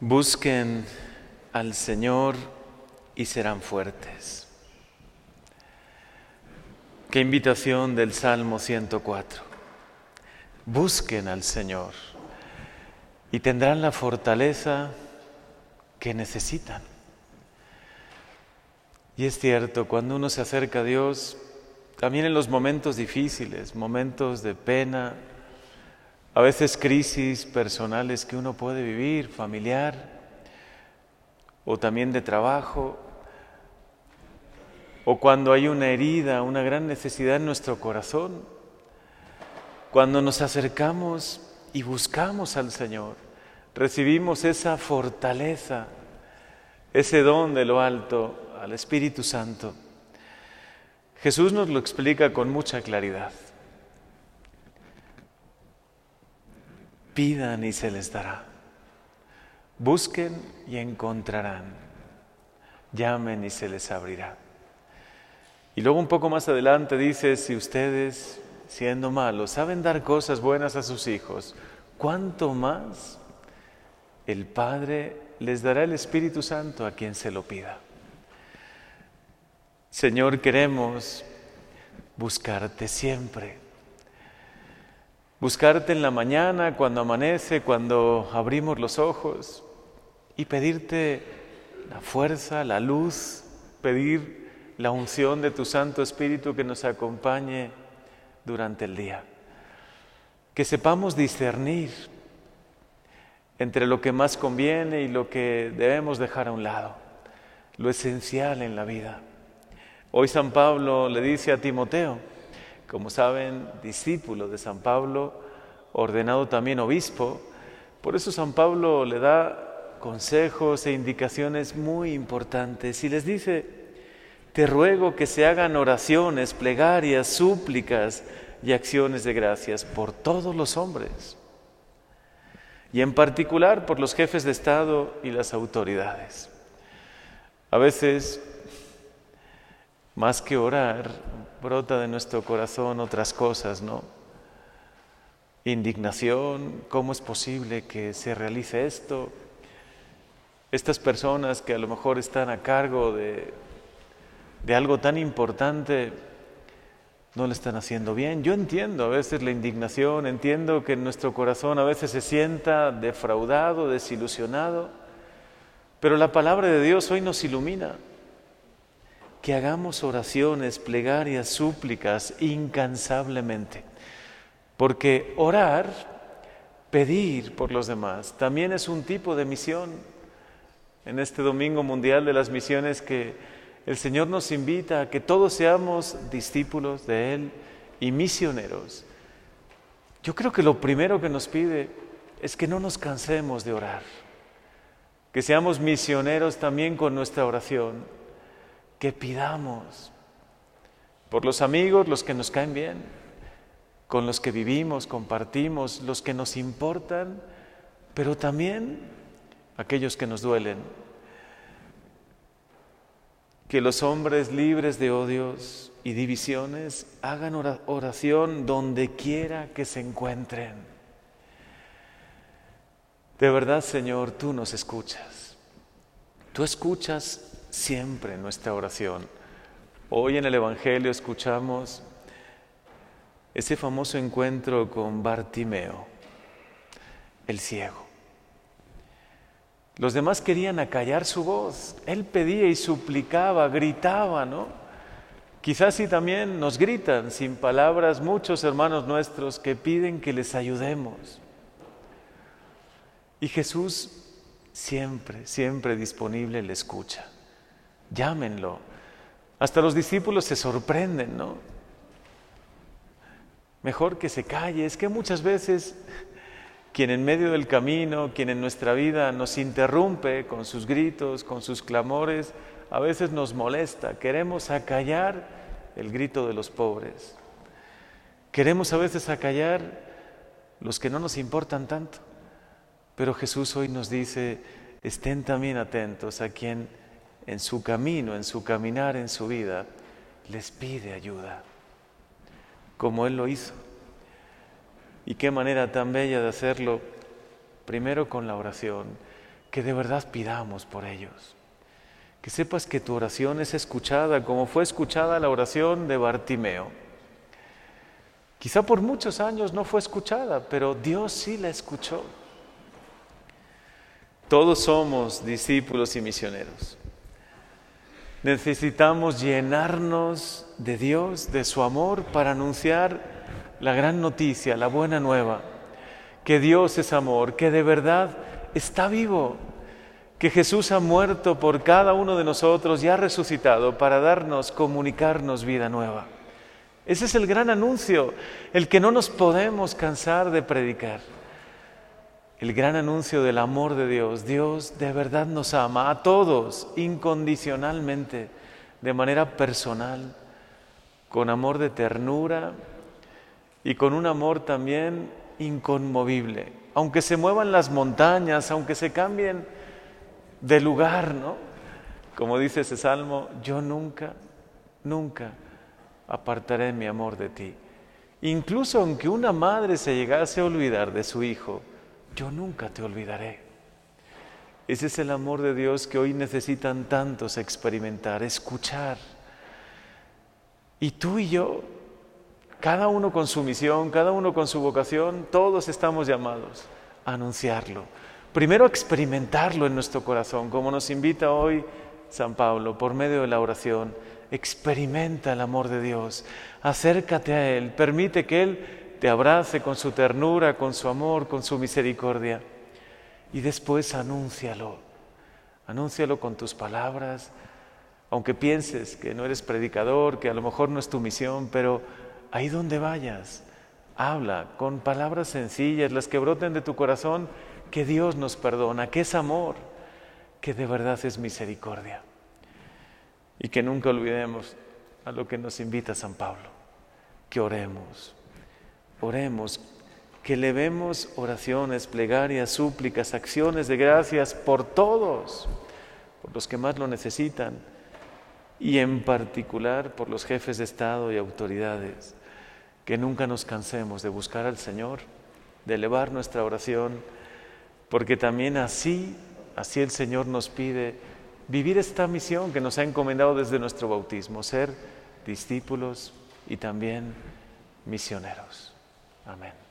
Busquen al Señor y serán fuertes. Qué invitación del Salmo 104. Busquen al Señor y tendrán la fortaleza que necesitan. Y es cierto, cuando uno se acerca a Dios, también en los momentos difíciles, momentos de pena, a veces crisis personales que uno puede vivir, familiar, o también de trabajo, o cuando hay una herida, una gran necesidad en nuestro corazón, cuando nos acercamos y buscamos al Señor, recibimos esa fortaleza, ese don de lo alto al Espíritu Santo. Jesús nos lo explica con mucha claridad. Pidan y se les dará. Busquen y encontrarán. Llamen y se les abrirá. Y luego un poco más adelante dice, si ustedes, siendo malos, saben dar cosas buenas a sus hijos, ¿cuánto más el Padre les dará el Espíritu Santo a quien se lo pida? Señor, queremos buscarte siempre buscarte en la mañana, cuando amanece, cuando abrimos los ojos y pedirte la fuerza, la luz, pedir la unción de tu Santo Espíritu que nos acompañe durante el día. Que sepamos discernir entre lo que más conviene y lo que debemos dejar a un lado, lo esencial en la vida. Hoy San Pablo le dice a Timoteo, como saben, discípulo de San Pablo, ordenado también obispo. Por eso San Pablo le da consejos e indicaciones muy importantes y les dice, te ruego que se hagan oraciones, plegarias, súplicas y acciones de gracias por todos los hombres y en particular por los jefes de Estado y las autoridades. A veces, más que orar, brota de nuestro corazón otras cosas, ¿no? Indignación, ¿cómo es posible que se realice esto? Estas personas que a lo mejor están a cargo de, de algo tan importante, no lo están haciendo bien. Yo entiendo a veces la indignación, entiendo que nuestro corazón a veces se sienta defraudado, desilusionado, pero la palabra de Dios hoy nos ilumina que hagamos oraciones, plegarias, súplicas incansablemente. Porque orar, pedir por los demás, también es un tipo de misión. En este Domingo Mundial de las Misiones que el Señor nos invita a que todos seamos discípulos de Él y misioneros. Yo creo que lo primero que nos pide es que no nos cansemos de orar, que seamos misioneros también con nuestra oración que pidamos por los amigos, los que nos caen bien, con los que vivimos, compartimos, los que nos importan, pero también aquellos que nos duelen. Que los hombres libres de odios y divisiones hagan oración donde quiera que se encuentren. De verdad, Señor, tú nos escuchas. Tú escuchas siempre nuestra oración. Hoy en el Evangelio escuchamos ese famoso encuentro con Bartimeo, el ciego. Los demás querían acallar su voz. Él pedía y suplicaba, gritaba, ¿no? Quizás sí también nos gritan sin palabras muchos hermanos nuestros que piden que les ayudemos. Y Jesús siempre, siempre disponible le escucha llámenlo. Hasta los discípulos se sorprenden, ¿no? Mejor que se calle. Es que muchas veces quien en medio del camino, quien en nuestra vida nos interrumpe con sus gritos, con sus clamores, a veces nos molesta. Queremos acallar el grito de los pobres. Queremos a veces acallar los que no nos importan tanto. Pero Jesús hoy nos dice, estén también atentos a quien en su camino, en su caminar, en su vida, les pide ayuda, como Él lo hizo. Y qué manera tan bella de hacerlo, primero con la oración, que de verdad pidamos por ellos. Que sepas que tu oración es escuchada como fue escuchada la oración de Bartimeo. Quizá por muchos años no fue escuchada, pero Dios sí la escuchó. Todos somos discípulos y misioneros. Necesitamos llenarnos de Dios, de su amor, para anunciar la gran noticia, la buena nueva, que Dios es amor, que de verdad está vivo, que Jesús ha muerto por cada uno de nosotros y ha resucitado para darnos, comunicarnos vida nueva. Ese es el gran anuncio, el que no nos podemos cansar de predicar el gran anuncio del amor de Dios. Dios de verdad nos ama a todos incondicionalmente, de manera personal, con amor de ternura y con un amor también inconmovible. Aunque se muevan las montañas, aunque se cambien de lugar, ¿no? Como dice ese salmo, yo nunca, nunca apartaré mi amor de ti. Incluso aunque una madre se llegase a olvidar de su hijo, yo nunca te olvidaré. Ese es el amor de Dios que hoy necesitan tantos experimentar, escuchar. Y tú y yo, cada uno con su misión, cada uno con su vocación, todos estamos llamados a anunciarlo. Primero a experimentarlo en nuestro corazón, como nos invita hoy San Pablo por medio de la oración. Experimenta el amor de Dios, acércate a Él, permite que Él te abrace con su ternura, con su amor, con su misericordia. Y después anúncialo, anúncialo con tus palabras, aunque pienses que no eres predicador, que a lo mejor no es tu misión, pero ahí donde vayas, habla con palabras sencillas, las que broten de tu corazón, que Dios nos perdona, que es amor, que de verdad es misericordia. Y que nunca olvidemos a lo que nos invita San Pablo, que oremos Oremos, que levemos oraciones, plegarias, súplicas, acciones de gracias por todos, por los que más lo necesitan y en particular por los jefes de Estado y autoridades. Que nunca nos cansemos de buscar al Señor, de elevar nuestra oración, porque también así, así el Señor nos pide vivir esta misión que nos ha encomendado desde nuestro bautismo, ser discípulos y también misioneros. Amen.